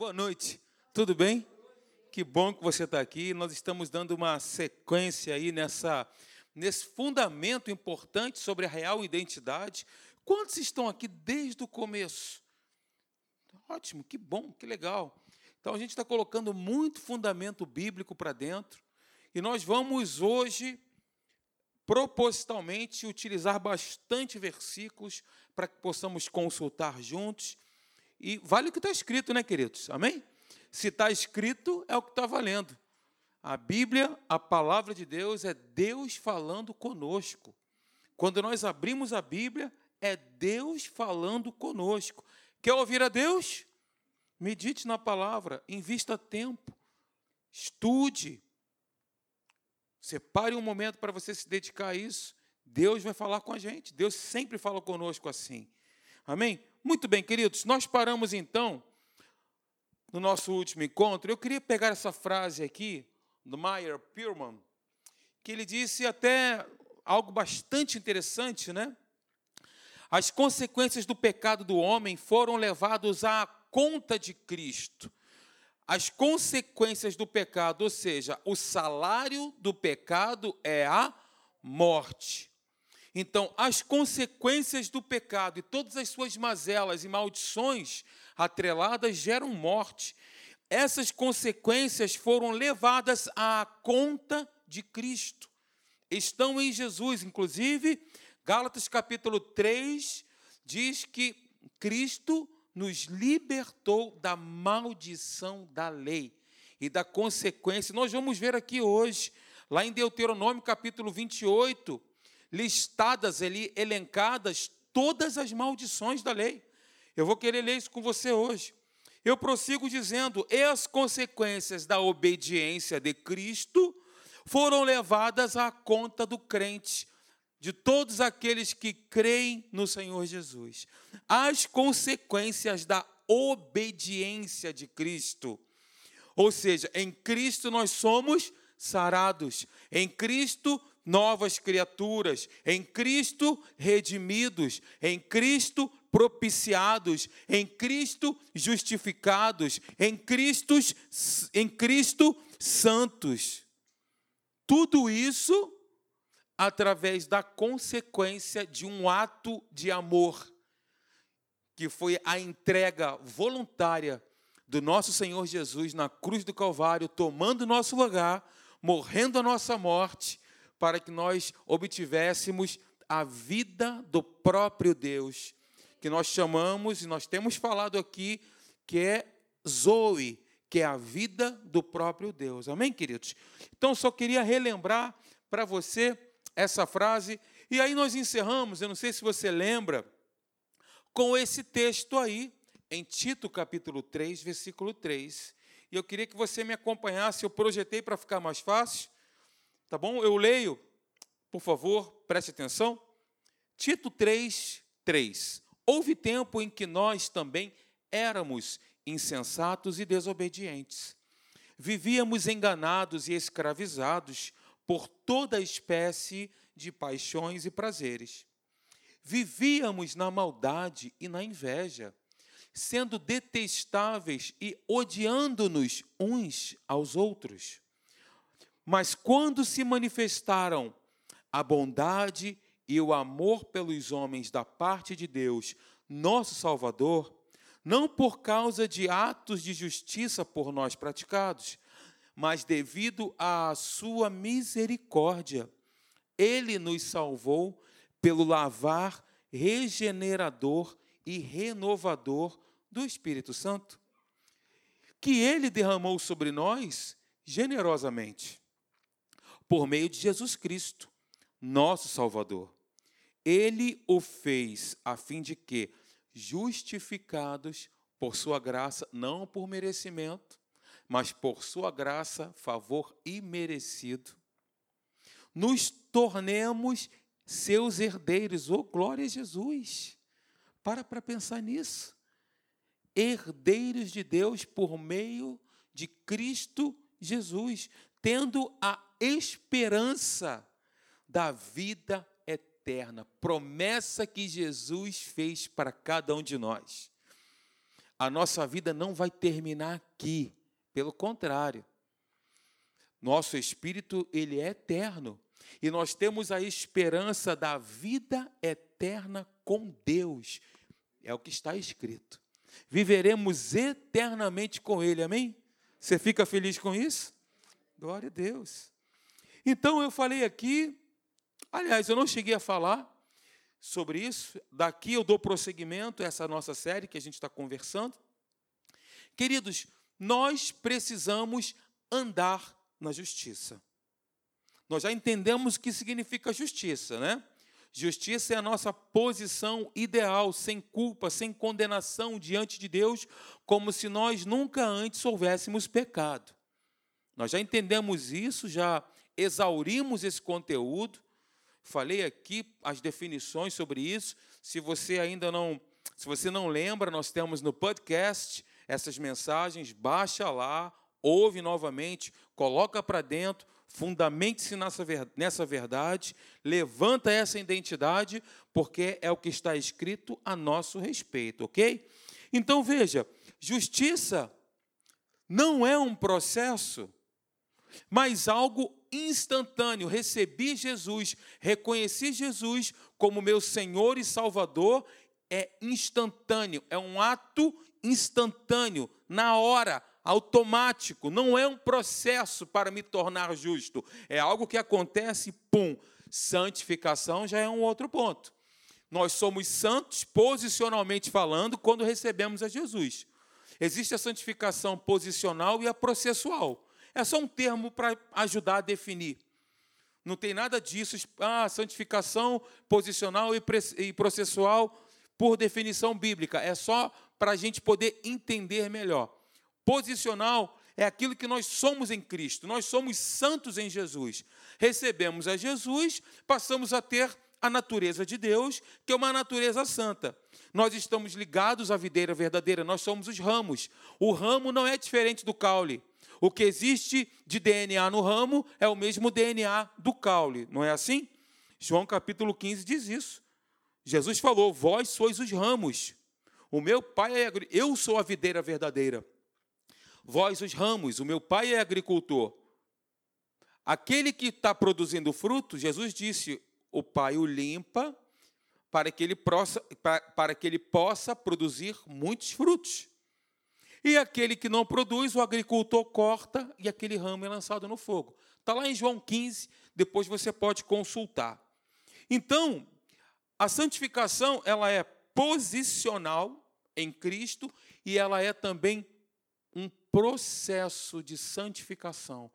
Boa noite, tudo bem? Que bom que você está aqui. Nós estamos dando uma sequência aí nessa, nesse fundamento importante sobre a real identidade. Quantos estão aqui desde o começo? Ótimo, que bom, que legal. Então a gente está colocando muito fundamento bíblico para dentro e nós vamos hoje propositalmente utilizar bastante versículos para que possamos consultar juntos e vale o que está escrito, né, queridos? Amém? Se está escrito, é o que está valendo. A Bíblia, a palavra de Deus, é Deus falando conosco. Quando nós abrimos a Bíblia, é Deus falando conosco. Quer ouvir a Deus? Medite na palavra, invista tempo, estude, separe um momento para você se dedicar a isso. Deus vai falar com a gente. Deus sempre fala conosco assim. Amém? Muito bem, queridos, nós paramos então no nosso último encontro. Eu queria pegar essa frase aqui do Meyer Pierman, que ele disse até algo bastante interessante, né? As consequências do pecado do homem foram levadas à conta de Cristo. As consequências do pecado, ou seja, o salário do pecado é a morte. Então, as consequências do pecado e todas as suas mazelas e maldições atreladas geram morte. Essas consequências foram levadas à conta de Cristo. Estão em Jesus, inclusive, Gálatas capítulo 3 diz que Cristo nos libertou da maldição da lei e da consequência. Nós vamos ver aqui hoje, lá em Deuteronômio capítulo 28, listadas ali, elencadas, todas as maldições da lei. Eu vou querer ler isso com você hoje. Eu prossigo dizendo: e as consequências da obediência de Cristo foram levadas à conta do crente, de todos aqueles que creem no Senhor Jesus. As consequências da obediência de Cristo. Ou seja, em Cristo nós somos sarados, em Cristo novas criaturas, em Cristo redimidos, em Cristo propiciados, em Cristo justificados, em Cristo, em Cristo santos. Tudo isso através da consequência de um ato de amor, que foi a entrega voluntária do nosso Senhor Jesus na cruz do Calvário, tomando nosso lugar, morrendo a nossa morte para que nós obtivéssemos a vida do próprio Deus, que nós chamamos e nós temos falado aqui que é Zoe, que é a vida do próprio Deus. Amém, queridos? Então, só queria relembrar para você essa frase, e aí nós encerramos, eu não sei se você lembra, com esse texto aí, em Tito capítulo 3, versículo 3. E eu queria que você me acompanhasse, eu projetei para ficar mais fácil. Tá bom? Eu leio, por favor, preste atenção. Tito 3, 3. Houve tempo em que nós também éramos insensatos e desobedientes. Vivíamos enganados e escravizados por toda espécie de paixões e prazeres. Vivíamos na maldade e na inveja, sendo detestáveis e odiando-nos uns aos outros. Mas quando se manifestaram a bondade e o amor pelos homens da parte de Deus, nosso Salvador, não por causa de atos de justiça por nós praticados, mas devido à sua misericórdia, ele nos salvou pelo lavar regenerador e renovador do Espírito Santo, que ele derramou sobre nós generosamente por meio de Jesus Cristo, nosso Salvador. Ele o fez a fim de que, justificados por sua graça, não por merecimento, mas por sua graça, favor imerecido, nos tornemos seus herdeiros. Oh, glória a Jesus! Para para pensar nisso. Herdeiros de Deus por meio de Cristo Jesus, tendo a esperança da vida eterna, promessa que Jesus fez para cada um de nós. a nossa vida não vai terminar aqui. Pelo contrário, nosso espírito ele é eterno e nós temos a esperança da vida eterna com Deus. É o que está escrito. Viveremos eternamente com Ele, amém? Você fica feliz com isso? Glória a Deus. Então eu falei aqui, aliás, eu não cheguei a falar sobre isso. Daqui eu dou prosseguimento a essa nossa série que a gente está conversando. Queridos, nós precisamos andar na justiça. Nós já entendemos o que significa justiça, né? Justiça é a nossa posição ideal, sem culpa, sem condenação diante de Deus, como se nós nunca antes houvéssemos pecado. Nós já entendemos isso, já exaurimos esse conteúdo. Falei aqui as definições sobre isso. Se você ainda não, se você não lembra, nós temos no podcast essas mensagens, baixa lá, ouve novamente, coloca para dentro, fundamente-se nessa verdade, levanta essa identidade, porque é o que está escrito a nosso respeito, ok? Então veja, justiça não é um processo, mas algo instantâneo. Recebi Jesus, reconheci Jesus como meu Senhor e Salvador, é instantâneo, é um ato instantâneo, na hora, automático, não é um processo para me tornar justo, é algo que acontece, pum. Santificação já é um outro ponto. Nós somos santos posicionalmente falando quando recebemos a Jesus. Existe a santificação posicional e a processual. É só um termo para ajudar a definir. Não tem nada disso. Ah, santificação posicional e processual por definição bíblica. É só para a gente poder entender melhor. Posicional é aquilo que nós somos em Cristo, nós somos santos em Jesus. Recebemos a Jesus, passamos a ter a natureza de Deus, que é uma natureza santa. Nós estamos ligados à videira verdadeira, nós somos os ramos. O ramo não é diferente do caule. O que existe de DNA no ramo é o mesmo DNA do caule, não é assim? João capítulo 15 diz isso. Jesus falou: Vós sois os ramos. O meu pai é eu sou a videira verdadeira. Vós os ramos, o meu pai é agricultor. Aquele que está produzindo fruto, Jesus disse, o pai o limpa para que ele possa, para, para que ele possa produzir muitos frutos. E aquele que não produz, o agricultor corta e aquele ramo é lançado no fogo. Está lá em João 15, depois você pode consultar. Então, a santificação, ela é posicional em Cristo e ela é também um processo de santificação,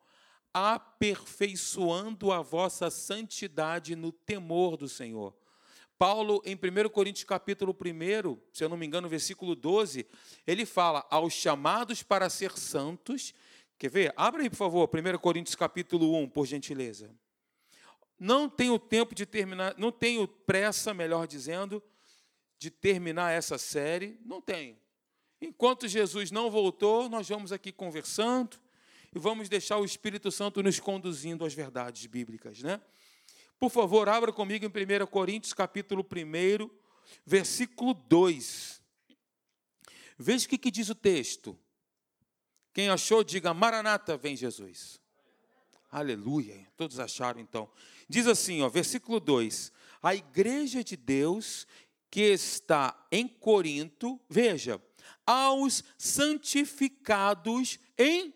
aperfeiçoando a vossa santidade no temor do Senhor. Paulo, em 1 Coríntios capítulo 1, se eu não me engano, versículo 12, ele fala aos chamados para ser santos. Quer ver? Abra aí, por favor, 1 Coríntios capítulo 1, por gentileza. Não tenho tempo de terminar, não tenho pressa, melhor dizendo, de terminar essa série. Não tenho. Enquanto Jesus não voltou, nós vamos aqui conversando e vamos deixar o Espírito Santo nos conduzindo às verdades bíblicas, né? Por favor, abra comigo em 1 Coríntios, capítulo 1, versículo 2. Veja o que, que diz o texto. Quem achou, diga: Maranata, vem Jesus. Aleluia. Todos acharam então. Diz assim, ó, versículo 2: A igreja de Deus que está em Corinto, veja, aos santificados em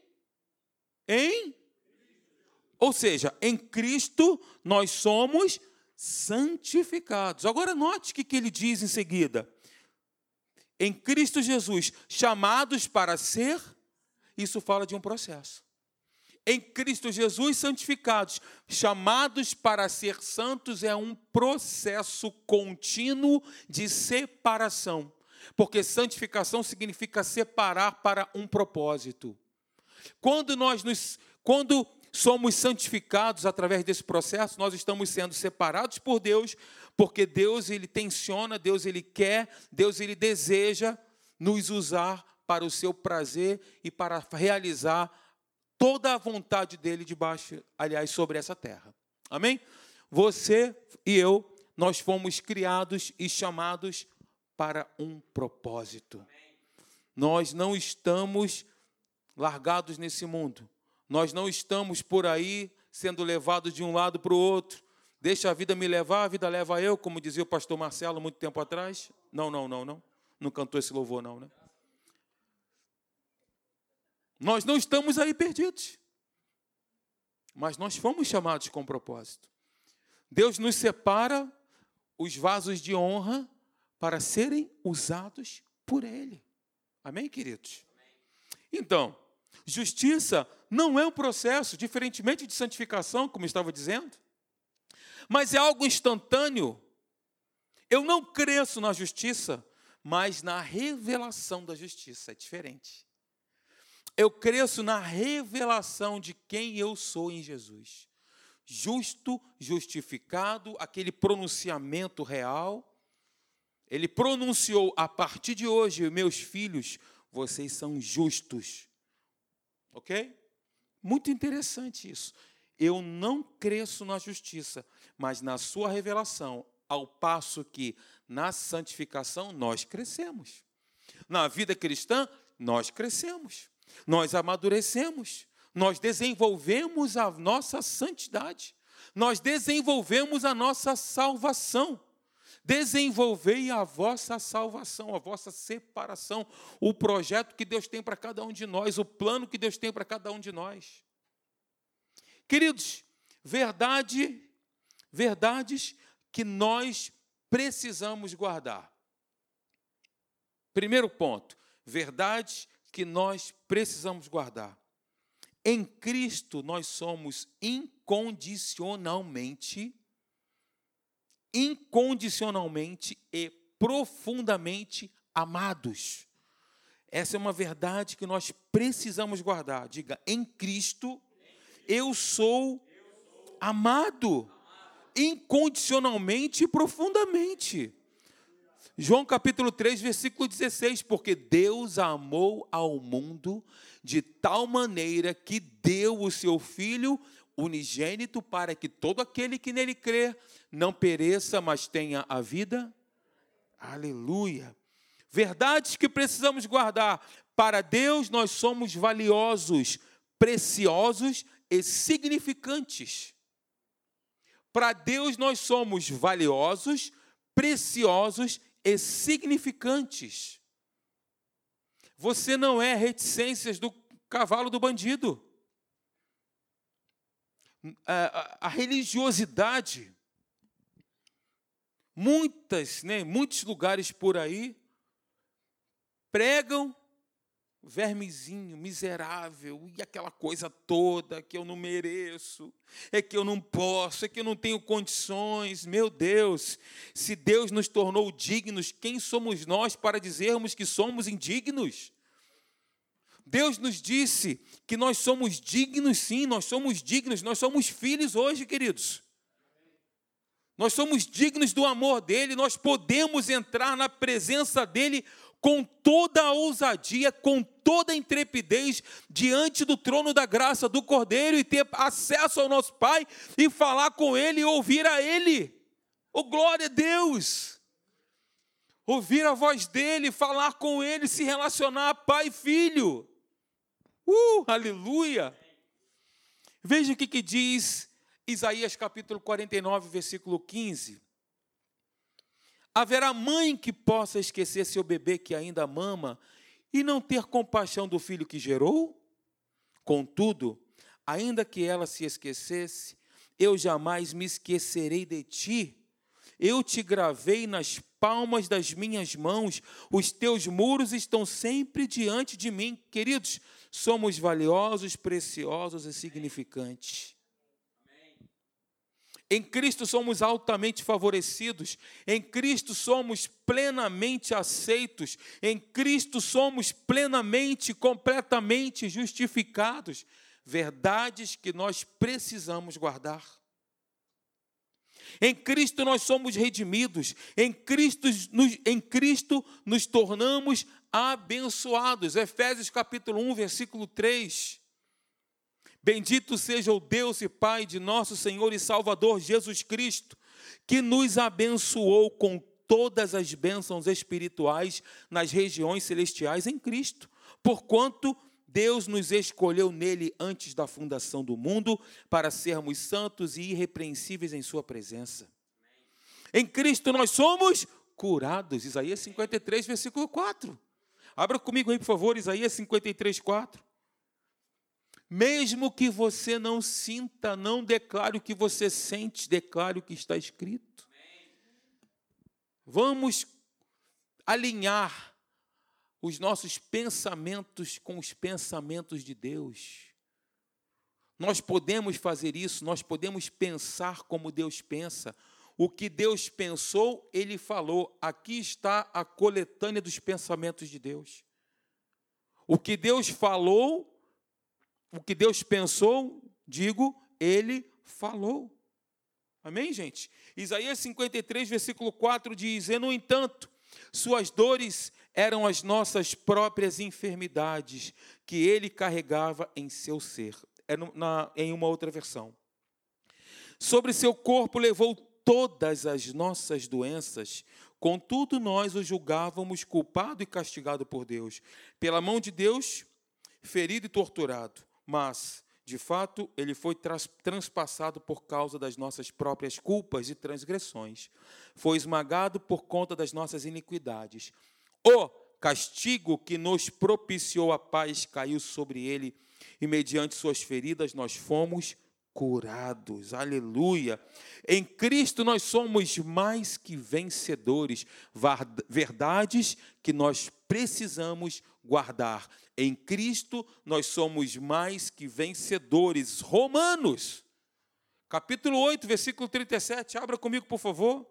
em ou seja, em Cristo nós somos santificados. Agora note o que, ele diz em seguida. Em Cristo Jesus, chamados para ser, isso fala de um processo em Cristo Jesus santificados, chamados para ser santos, é um processo contínuo de separação, porque santificação significa separar para um propósito. Quando nós nos, quando somos santificados através desse processo, nós estamos sendo separados por Deus, porque Deus ele tensiona, Deus ele quer, Deus ele deseja nos usar para o seu prazer e para realizar toda a vontade dele debaixo, aliás, sobre essa terra. Amém? Você e eu, nós fomos criados e chamados para um propósito. nós não estamos largados nesse mundo. Nós não estamos por aí sendo levados de um lado para o outro. Deixa a vida me levar, a vida leva eu, como dizia o pastor Marcelo muito tempo atrás. Não, não, não, não. Não cantou esse louvor, não, né? Nós não estamos aí perdidos. Mas nós fomos chamados com propósito. Deus nos separa os vasos de honra para serem usados por Ele. Amém, queridos? Então, justiça não é um processo, diferentemente de santificação, como estava dizendo, mas é algo instantâneo. Eu não cresço na justiça, mas na revelação da justiça, é diferente. Eu cresço na revelação de quem eu sou em Jesus. Justo, justificado, aquele pronunciamento real. Ele pronunciou: a partir de hoje, meus filhos, vocês são justos. Ok? Muito interessante isso. Eu não cresço na justiça, mas na sua revelação, ao passo que na santificação nós crescemos. Na vida cristã, nós crescemos, nós amadurecemos, nós desenvolvemos a nossa santidade, nós desenvolvemos a nossa salvação. Desenvolvei a vossa salvação, a vossa separação, o projeto que Deus tem para cada um de nós, o plano que Deus tem para cada um de nós. Queridos, verdade, verdades que nós precisamos guardar. Primeiro ponto, verdades que nós precisamos guardar. Em Cristo nós somos incondicionalmente incondicionalmente e profundamente amados. Essa é uma verdade que nós precisamos guardar. Diga, em Cristo eu sou amado incondicionalmente e profundamente. João capítulo 3, versículo 16: Porque Deus amou ao mundo de tal maneira que deu o seu Filho unigênito para que todo aquele que nele crer não pereça, mas tenha a vida. Aleluia. Verdades que precisamos guardar. Para Deus nós somos valiosos, preciosos e significantes. Para Deus nós somos valiosos, preciosos e significantes. Você não é reticências do cavalo do bandido. A, a, religiosidade Muitas, né, muitos lugares por aí pregam vermezinho, miserável, e aquela coisa toda que eu não mereço, é que eu não posso, é que eu não tenho condições. Meu Deus, se Deus nos tornou dignos, quem somos nós para dizermos que somos indignos? Deus nos disse que nós somos dignos, sim, nós somos dignos, nós somos filhos hoje, queridos. Nós somos dignos do amor dele, nós podemos entrar na presença dele com toda a ousadia, com toda a intrepidez diante do trono da graça do Cordeiro e ter acesso ao nosso Pai e falar com ele e ouvir a ele. Oh, glória a Deus! Ouvir a voz dele, falar com ele, se relacionar pai e filho. Uh, aleluia! Veja o que, que diz Isaías capítulo 49, versículo 15. Haverá mãe que possa esquecer seu bebê que ainda mama e não ter compaixão do filho que gerou? Contudo, ainda que ela se esquecesse, eu jamais me esquecerei de ti. Eu te gravei nas palmas das minhas mãos, os teus muros estão sempre diante de mim. Queridos, somos valiosos, preciosos e significantes. Em Cristo somos altamente favorecidos, em Cristo somos plenamente aceitos, em Cristo somos plenamente, completamente justificados. Verdades que nós precisamos guardar. Em Cristo nós somos redimidos, em Cristo, nos, em Cristo nos tornamos abençoados. Efésios capítulo 1, versículo 3. Bendito seja o Deus e Pai de nosso Senhor e Salvador Jesus Cristo, que nos abençoou com todas as bênçãos espirituais nas regiões celestiais em Cristo, porquanto Deus nos escolheu nele antes da fundação do mundo para sermos santos e irrepreensíveis em Sua presença. Em Cristo nós somos curados. Isaías 53, versículo 4. Abra comigo aí, por favor, Isaías 53, 4. Mesmo que você não sinta, não declare o que você sente, declare o que está escrito. Vamos alinhar os nossos pensamentos com os pensamentos de Deus. Nós podemos fazer isso, nós podemos pensar como Deus pensa. O que Deus pensou, ele falou. Aqui está a coletânea dos pensamentos de Deus. O que Deus falou, o que Deus pensou, digo, ele falou. Amém, gente? Isaías 53, versículo 4 diz: E no entanto, suas dores eram as nossas próprias enfermidades que ele carregava em seu ser. É na, em uma outra versão. Sobre seu corpo levou todas as nossas doenças, contudo nós o julgávamos culpado e castigado por Deus, pela mão de Deus, ferido e torturado. Mas, de fato, ele foi transpassado por causa das nossas próprias culpas e transgressões. Foi esmagado por conta das nossas iniquidades. O castigo que nos propiciou a paz caiu sobre ele, e mediante suas feridas nós fomos curados. Aleluia. Em Cristo nós somos mais que vencedores. Verdades que nós precisamos guardar. Em Cristo nós somos mais que vencedores. Romanos, capítulo 8, versículo 37. Abra comigo, por favor.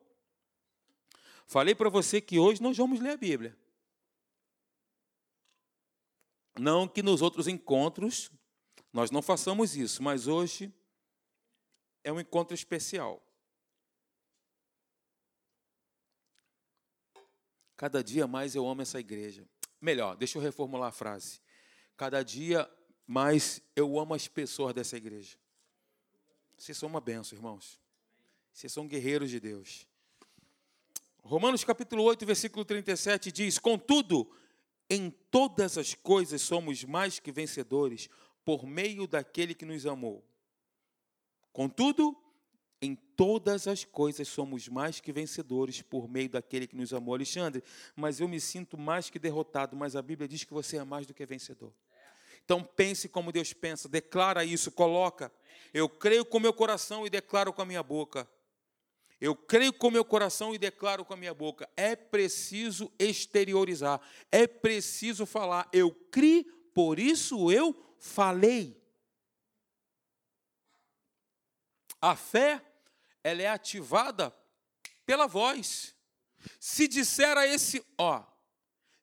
Falei para você que hoje nós vamos ler a Bíblia. Não que nos outros encontros nós não façamos isso, mas hoje é um encontro especial. Cada dia mais eu amo essa igreja. Melhor, deixa eu reformular a frase. Cada dia mais eu amo as pessoas dessa igreja. Vocês são uma benção, irmãos. Vocês são guerreiros de Deus. Romanos capítulo 8, versículo 37 diz: Contudo, em todas as coisas somos mais que vencedores por meio daquele que nos amou. Contudo, em todas as coisas somos mais que vencedores por meio daquele que nos amou. Alexandre, mas eu me sinto mais que derrotado, mas a Bíblia diz que você é mais do que vencedor. Então pense como Deus pensa, declara isso, coloca. Eu creio com meu coração e declaro com a minha boca. Eu creio com meu coração e declaro com a minha boca. É preciso exteriorizar, é preciso falar. Eu criei, por isso eu falei. A fé, ela é ativada pela voz. Se disser a esse, ó,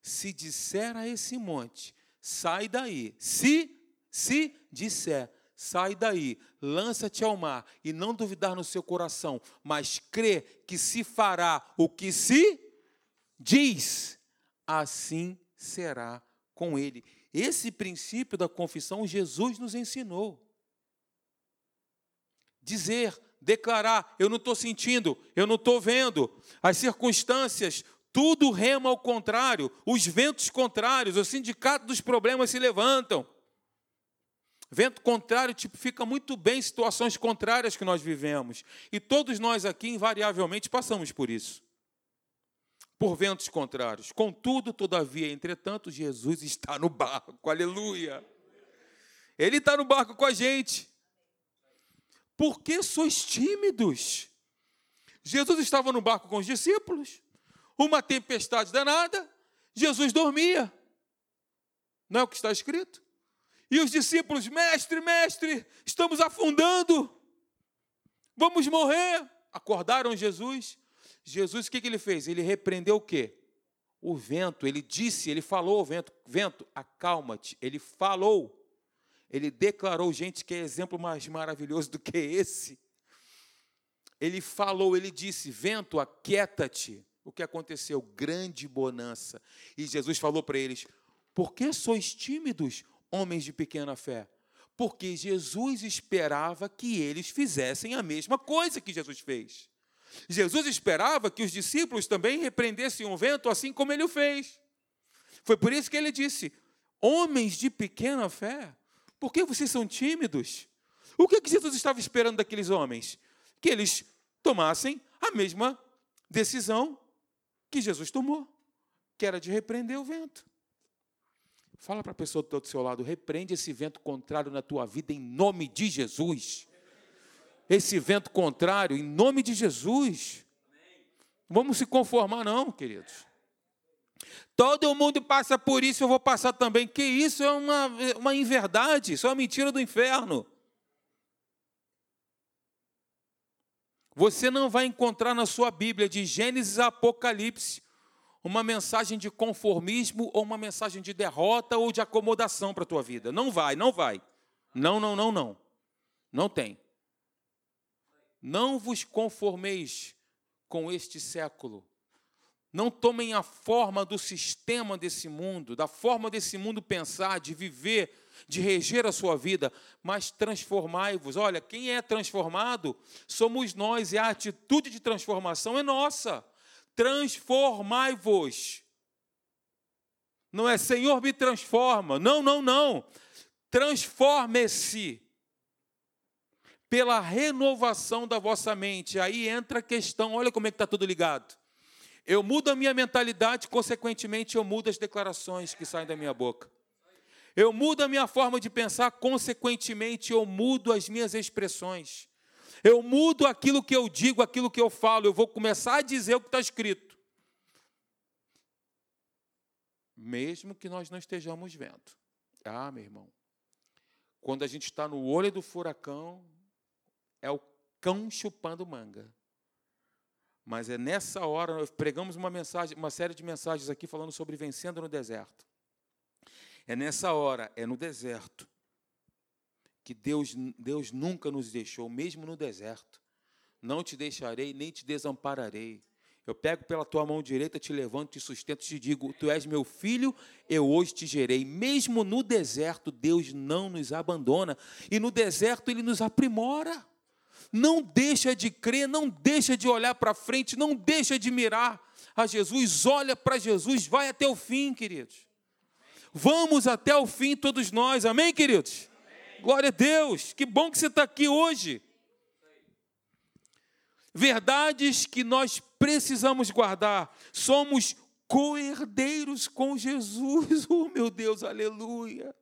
se disser a esse monte, sai daí. Se, se disser, sai daí, lança-te ao mar e não duvidar no seu coração, mas crê que se fará o que se diz, assim será com ele. Esse princípio da confissão Jesus nos ensinou dizer, declarar: eu não estou sentindo, eu não estou vendo, as circunstâncias, tudo rema ao contrário, os ventos contrários, o sindicato dos problemas se levantam. Vento contrário tipifica muito bem situações contrárias que nós vivemos. E todos nós aqui, invariavelmente, passamos por isso. Por ventos contrários. Contudo, todavia, entretanto, Jesus está no barco. Aleluia. Ele está no barco com a gente. Por que sois tímidos? Jesus estava no barco com os discípulos, uma tempestade danada, Jesus dormia. Não é o que está escrito? E os discípulos, mestre, mestre, estamos afundando, vamos morrer. Acordaram Jesus. Jesus, o que, ele fez? Ele repreendeu o quê? O vento, ele disse, ele falou ao vento: vento, acalma-te. Ele falou. Ele declarou, gente, que é exemplo mais maravilhoso do que esse. Ele falou, ele disse: Vento, aquieta-te. O que aconteceu? Grande bonança. E Jesus falou para eles: Por que sois tímidos, homens de pequena fé? Porque Jesus esperava que eles fizessem a mesma coisa que Jesus fez. Jesus esperava que os discípulos também repreendessem o vento, assim como ele o fez. Foi por isso que ele disse: Homens de pequena fé, por que vocês são tímidos? O que, que Jesus estava esperando daqueles homens? Que eles tomassem a mesma decisão que Jesus tomou, que era de repreender o vento. Fala para a pessoa que está do seu lado, repreende esse vento contrário na tua vida em nome de Jesus. Esse vento contrário em nome de Jesus. Vamos se conformar, não, queridos. Todo mundo passa por isso, eu vou passar também. Que isso é uma, uma inverdade, isso é uma mentira do inferno. Você não vai encontrar na sua Bíblia, de Gênesis a Apocalipse, uma mensagem de conformismo ou uma mensagem de derrota ou de acomodação para a tua vida. Não vai, não vai. Não, não, não, não. Não tem. Não vos conformeis com este século. Não tomem a forma do sistema desse mundo, da forma desse mundo pensar, de viver, de reger a sua vida, mas transformai-vos. Olha, quem é transformado somos nós, e a atitude de transformação é nossa. Transformai-vos. Não é Senhor me transforma. Não, não, não. Transforme-se pela renovação da vossa mente. Aí entra a questão, olha como é que está tudo ligado. Eu mudo a minha mentalidade, consequentemente, eu mudo as declarações que saem da minha boca. Eu mudo a minha forma de pensar, consequentemente, eu mudo as minhas expressões. Eu mudo aquilo que eu digo, aquilo que eu falo. Eu vou começar a dizer o que está escrito. Mesmo que nós não estejamos vendo. Ah, meu irmão. Quando a gente está no olho do furacão, é o cão chupando manga. Mas é nessa hora, nós pregamos uma mensagem, uma série de mensagens aqui falando sobre vencendo no deserto. É nessa hora, é no deserto, que Deus, Deus nunca nos deixou, mesmo no deserto. Não te deixarei, nem te desampararei. Eu pego pela tua mão direita, te levanto, te sustento, te digo: Tu és meu filho, eu hoje te gerei. Mesmo no deserto, Deus não nos abandona. E no deserto, Ele nos aprimora. Não deixa de crer, não deixa de olhar para frente, não deixa de mirar a Jesus. Olha para Jesus, vai até o fim, queridos. Vamos até o fim, todos nós. Amém, queridos? Glória a Deus. Que bom que você está aqui hoje. Verdades que nós precisamos guardar. Somos co-herdeiros com Jesus. Oh, meu Deus, aleluia.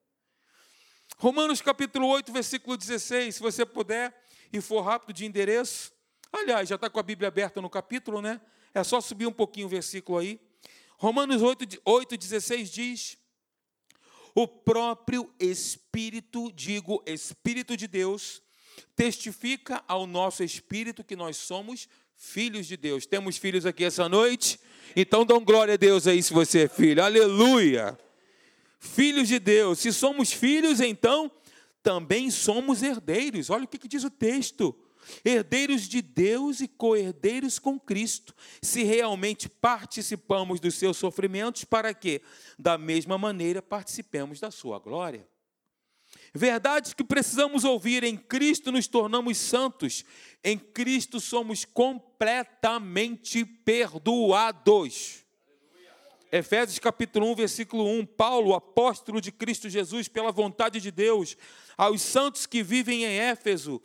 Romanos capítulo 8, versículo 16. Se você puder e for rápido de endereço. Aliás, já está com a Bíblia aberta no capítulo, né? É só subir um pouquinho o versículo aí. Romanos 8, 8 16 diz: o próprio Espírito, digo, Espírito de Deus, testifica ao nosso espírito que nós somos filhos de Deus. Temos filhos aqui essa noite? Então dão glória a Deus aí se você é filho. Aleluia! Filhos de Deus. Se somos filhos, então também somos herdeiros. Olha o que, que diz o texto herdeiros de Deus e co-herdeiros com Cristo, se realmente participamos dos seus sofrimentos, para que, da mesma maneira, participemos da sua glória. Verdades que precisamos ouvir: em Cristo nos tornamos santos, em Cristo somos completamente perdoados. Efésios capítulo 1, versículo 1, Paulo, apóstolo de Cristo Jesus, pela vontade de Deus, aos santos que vivem em Éfeso,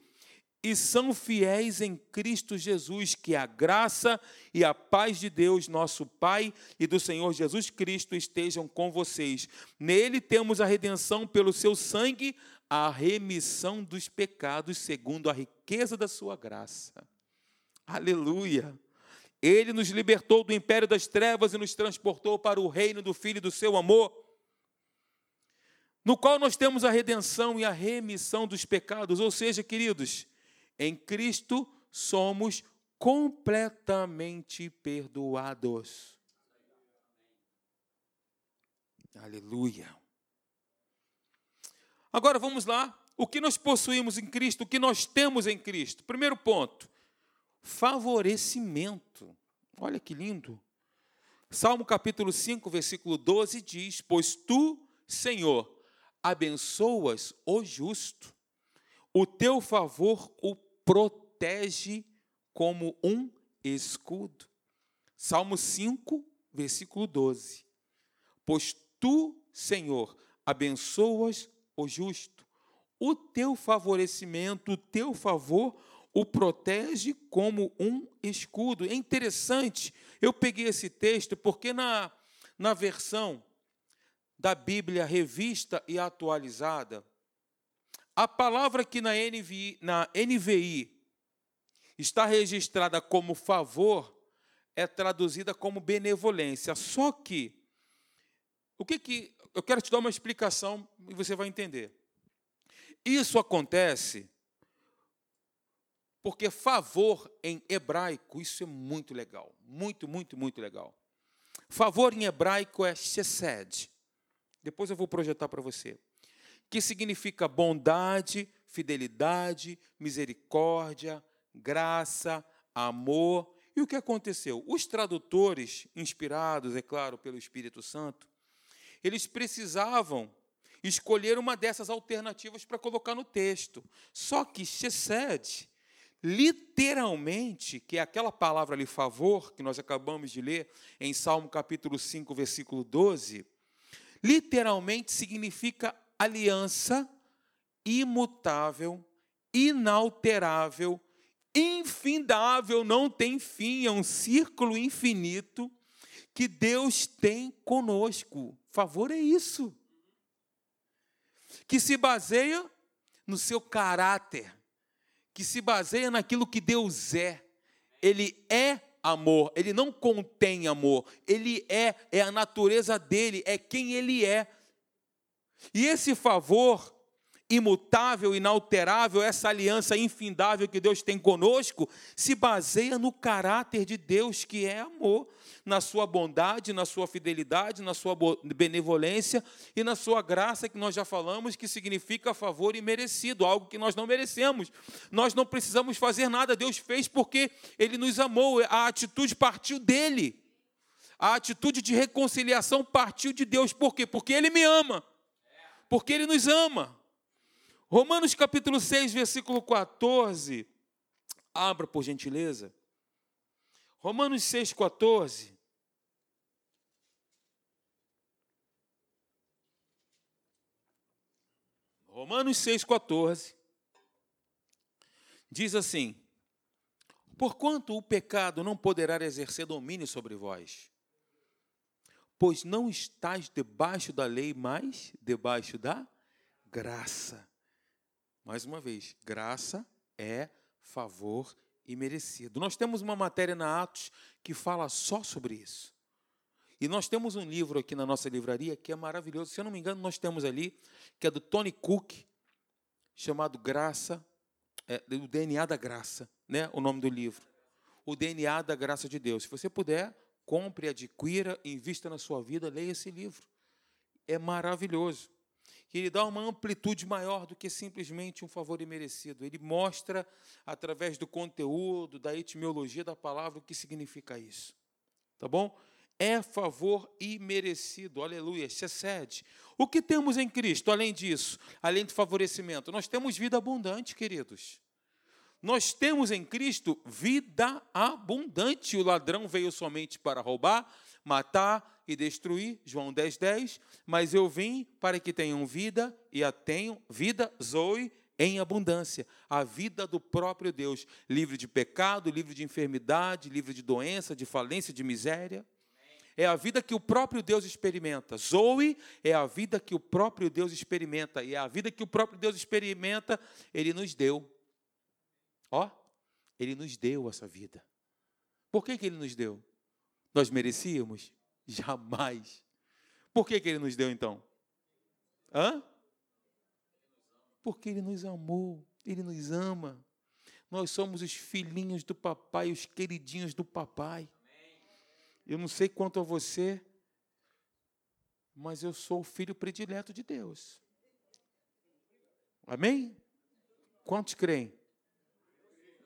e são fiéis em Cristo Jesus, que a graça e a paz de Deus, nosso Pai, e do Senhor Jesus Cristo estejam com vocês. Nele temos a redenção pelo seu sangue, a remissão dos pecados, segundo a riqueza da sua graça. Aleluia! Ele nos libertou do império das trevas e nos transportou para o reino do Filho do seu amor, no qual nós temos a redenção e a remissão dos pecados. Ou seja, queridos, em Cristo somos completamente perdoados. Aleluia. Agora vamos lá. O que nós possuímos em Cristo, o que nós temos em Cristo? Primeiro ponto, favorecimento. Olha que lindo. Salmo capítulo 5, versículo 12 diz: Pois tu, Senhor, abençoas o justo, o teu favor o protege como um escudo. Salmo 5, versículo 12. Pois tu, Senhor, abençoas o justo. O teu favorecimento, o teu favor o protege como um escudo. É interessante, eu peguei esse texto porque na, na versão da Bíblia revista e atualizada, a palavra que na NVI, na NVI está registrada como favor é traduzida como benevolência. Só que, o que que. Eu quero te dar uma explicação e você vai entender. Isso acontece porque favor em hebraico, isso é muito legal. Muito, muito, muito legal. Favor em hebraico é chesed. Depois eu vou projetar para você. Que significa bondade, fidelidade, misericórdia, graça, amor. E o que aconteceu? Os tradutores, inspirados, é claro, pelo Espírito Santo, eles precisavam escolher uma dessas alternativas para colocar no texto. Só que chesed literalmente, que é aquela palavra ali, favor, que nós acabamos de ler em Salmo capítulo 5, versículo 12, literalmente significa aliança imutável, inalterável, infindável, não tem fim, é um círculo infinito que Deus tem conosco. Favor é isso. Que se baseia no seu caráter, que se baseia naquilo que Deus é. Ele é amor, ele não contém amor, ele é, é a natureza dele, é quem ele é. E esse favor imutável, inalterável, essa aliança infindável que Deus tem conosco, se baseia no caráter de Deus, que é amor na sua bondade, na sua fidelidade, na sua benevolência e na sua graça, que nós já falamos, que significa favor imerecido, algo que nós não merecemos. Nós não precisamos fazer nada, Deus fez porque Ele nos amou, a atitude partiu dele. A atitude de reconciliação partiu de Deus, por quê? Porque Ele me ama, porque Ele nos ama. Romanos capítulo 6, versículo 14. Abra, por gentileza. Romanos 6, 14. Romanos 6,14 diz assim: Porquanto o pecado não poderá exercer domínio sobre vós, pois não estáis debaixo da lei, mas debaixo da graça. Mais uma vez, graça é favor imerecido. Nós temos uma matéria na Atos que fala só sobre isso. E nós temos um livro aqui na nossa livraria que é maravilhoso. Se eu não me engano, nós temos ali, que é do Tony Cook, chamado Graça, é, o DNA da Graça, né? o nome do livro. O DNA da Graça de Deus. Se você puder, compre, adquira, invista na sua vida, leia esse livro. É maravilhoso. Ele dá uma amplitude maior do que simplesmente um favor imerecido. Ele mostra, através do conteúdo, da etimologia da palavra, o que significa isso. Tá bom? é favor imerecido, aleluia, excede. O que temos em Cristo, além disso, além do favorecimento? Nós temos vida abundante, queridos. Nós temos em Cristo vida abundante. O ladrão veio somente para roubar, matar e destruir, João 10, 10. Mas eu vim para que tenham vida e a tenham, vida, zoe, em abundância. A vida do próprio Deus, livre de pecado, livre de enfermidade, livre de doença, de falência, de miséria é a vida que o próprio Deus experimenta. Zoe é a vida que o próprio Deus experimenta. E é a vida que o próprio Deus experimenta, Ele nos deu. Ó, Ele nos deu essa vida. Por que, que Ele nos deu? Nós merecíamos? Jamais. Por que, que Ele nos deu então? Hã? Porque Ele nos amou, Ele nos ama. Nós somos os filhinhos do papai, os queridinhos do papai. Eu não sei quanto a você, mas eu sou o filho predileto de Deus. Amém? Quantos creem?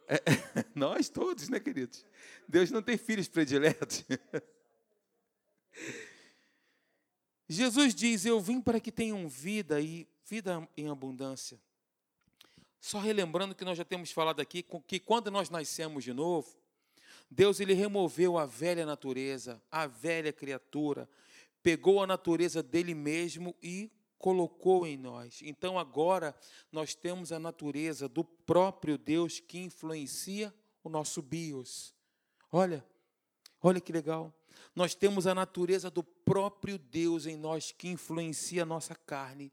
É, nós todos, né, queridos? Deus não tem filhos prediletos. Jesus diz: Eu vim para que tenham vida e vida em abundância. Só relembrando que nós já temos falado aqui que quando nós nascemos de novo, Deus ele removeu a velha natureza, a velha criatura, pegou a natureza dele mesmo e colocou em nós. Então agora nós temos a natureza do próprio Deus que influencia o nosso bios. Olha, olha que legal. Nós temos a natureza do próprio Deus em nós que influencia a nossa carne,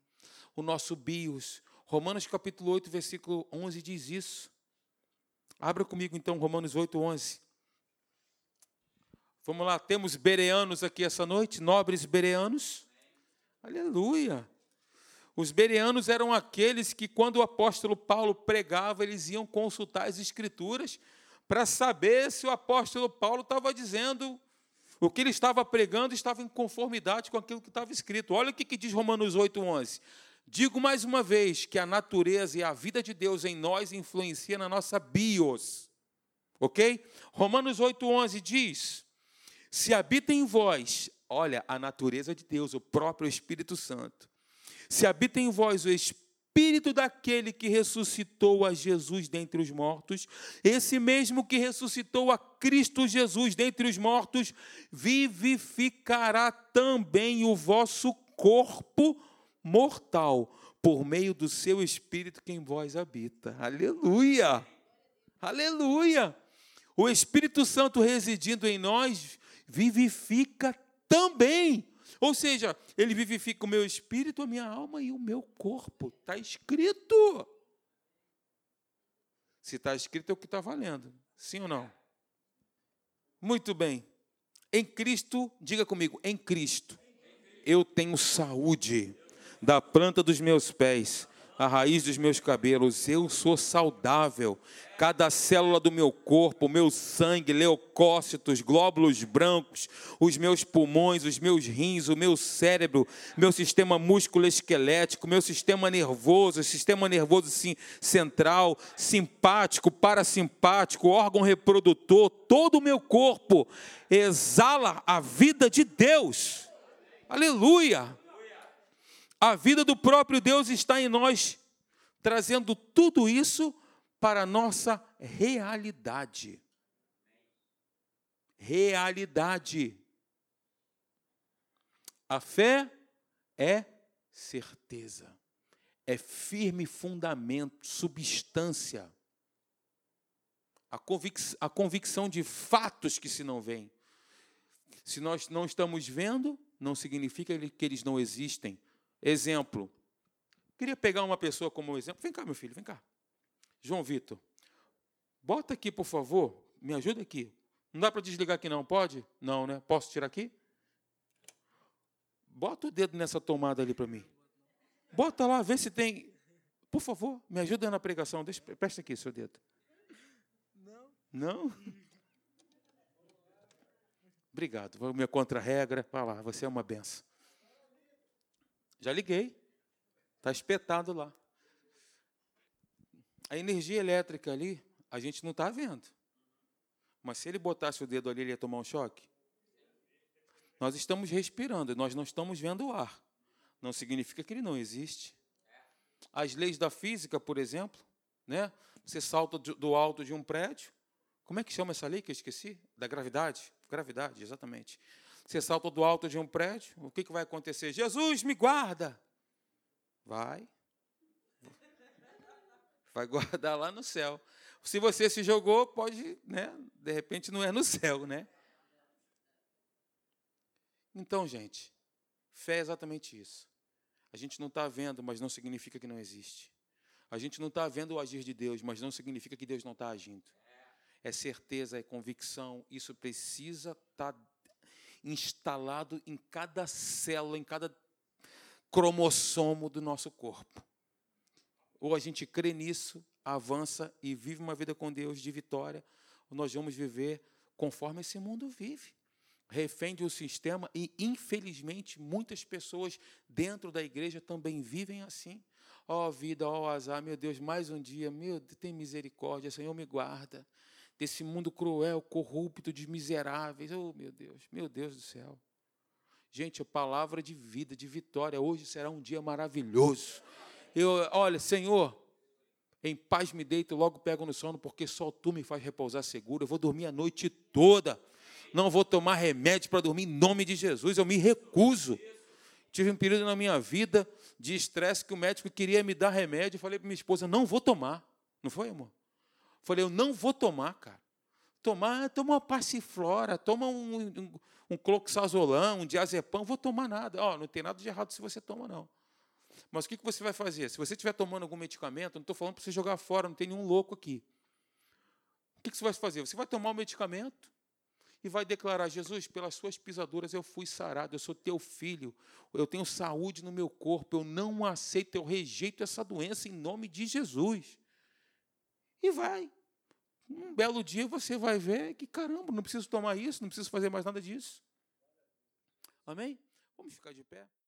o nosso bios. Romanos capítulo 8, versículo 11 diz isso. Abra comigo então Romanos 8, 11. Vamos lá, temos bereanos aqui essa noite, nobres bereanos. Aleluia. Os bereanos eram aqueles que, quando o apóstolo Paulo pregava, eles iam consultar as escrituras para saber se o apóstolo Paulo estava dizendo o que ele estava pregando estava em conformidade com aquilo que estava escrito. Olha o que, diz Romanos 8,11. Digo mais uma vez que a natureza e a vida de Deus em nós influencia na nossa bios. Ok? Romanos 8,11 diz: Se habita em vós, olha, a natureza de Deus, o próprio Espírito Santo. Se habita em vós o Espírito daquele que ressuscitou a Jesus dentre os mortos, esse mesmo que ressuscitou a Cristo Jesus dentre os mortos, vivificará também o vosso corpo mortal, por meio do seu espírito que em vós habita. Aleluia! Aleluia! O Espírito Santo residindo em nós vivifica também ou seja, ele vivifica o meu espírito, a minha alma e o meu corpo. Está escrito. Se está escrito, é o que está valendo. Sim ou não? Muito bem. Em Cristo, diga comigo, em Cristo, eu tenho saúde da planta dos meus pés a raiz dos meus cabelos. Eu sou saudável. Cada célula do meu corpo, meu sangue, leucócitos, glóbulos brancos, os meus pulmões, os meus rins, o meu cérebro, meu sistema músculo-esquelético, meu sistema nervoso, sistema nervoso central, simpático, parasimpático, órgão reprodutor, todo o meu corpo exala a vida de Deus. Aleluia! A vida do próprio Deus está em nós, trazendo tudo isso para a nossa realidade. Realidade. A fé é certeza, é firme fundamento, substância. A, convic a convicção de fatos que se não veem. Se nós não estamos vendo, não significa que eles não existem. Exemplo. Queria pegar uma pessoa como exemplo. Vem cá, meu filho, vem cá. João Vitor. Bota aqui, por favor. Me ajuda aqui. Não dá para desligar aqui, não? Pode? Não, né? Posso tirar aqui? Bota o dedo nessa tomada ali para mim. Bota lá, vê se tem. Por favor, me ajuda na pregação. Deixa, presta aqui seu dedo. Não. Não? Obrigado. Minha contra-regra. Vai lá, você é uma benção. Já liguei. Está espetado lá. A energia elétrica ali, a gente não está vendo. Mas se ele botasse o dedo ali, ele ia tomar um choque. Nós estamos respirando, nós não estamos vendo o ar. Não significa que ele não existe. As leis da física, por exemplo, né? Você salta do alto de um prédio. Como é que chama essa lei que eu esqueci? Da gravidade. Gravidade, exatamente. Você salta do alto de um prédio, o que, que vai acontecer? Jesus, me guarda! Vai. Vai guardar lá no céu. Se você se jogou, pode, né? De repente não é no céu, né? Então, gente, fé é exatamente isso. A gente não está vendo, mas não significa que não existe. A gente não está vendo o agir de Deus, mas não significa que Deus não está agindo. É certeza, é convicção. Isso precisa estar tá instalado em cada célula, em cada cromossomo do nosso corpo. Ou a gente crê nisso, avança e vive uma vida com Deus de vitória, ou nós vamos viver conforme esse mundo vive. Refém um sistema e, infelizmente, muitas pessoas dentro da igreja também vivem assim. Ó oh, vida, ó oh, azar, meu Deus, mais um dia, meu Deus, tem misericórdia, Senhor, me guarda desse mundo cruel, corrupto, de miseráveis. Oh, meu Deus, meu Deus do céu. Gente, a palavra de vida, de vitória. Hoje será um dia maravilhoso. Eu, olha, Senhor, Em paz me deito, logo pego no sono, porque só tu me faz repousar seguro. Eu vou dormir a noite toda. Não vou tomar remédio para dormir em nome de Jesus. Eu me recuso. Tive um período na minha vida de estresse que o médico queria me dar remédio. Eu falei para minha esposa: não vou tomar. Não foi, amor? Falei: eu não vou tomar, cara. Tomar, toma uma passiflora, toma um, um, um cloxazolão, um diazepam. Vou tomar nada. Oh, não tem nada de errado se você toma, não. Mas o que você vai fazer? Se você estiver tomando algum medicamento, não estou falando para você jogar fora, não tem nenhum louco aqui. O que você vai fazer? Você vai tomar o medicamento e vai declarar: Jesus, pelas suas pisaduras eu fui sarado, eu sou teu filho, eu tenho saúde no meu corpo, eu não aceito, eu rejeito essa doença em nome de Jesus. E vai. Um belo dia você vai ver que, caramba, não preciso tomar isso, não preciso fazer mais nada disso. Amém? Vamos ficar de pé.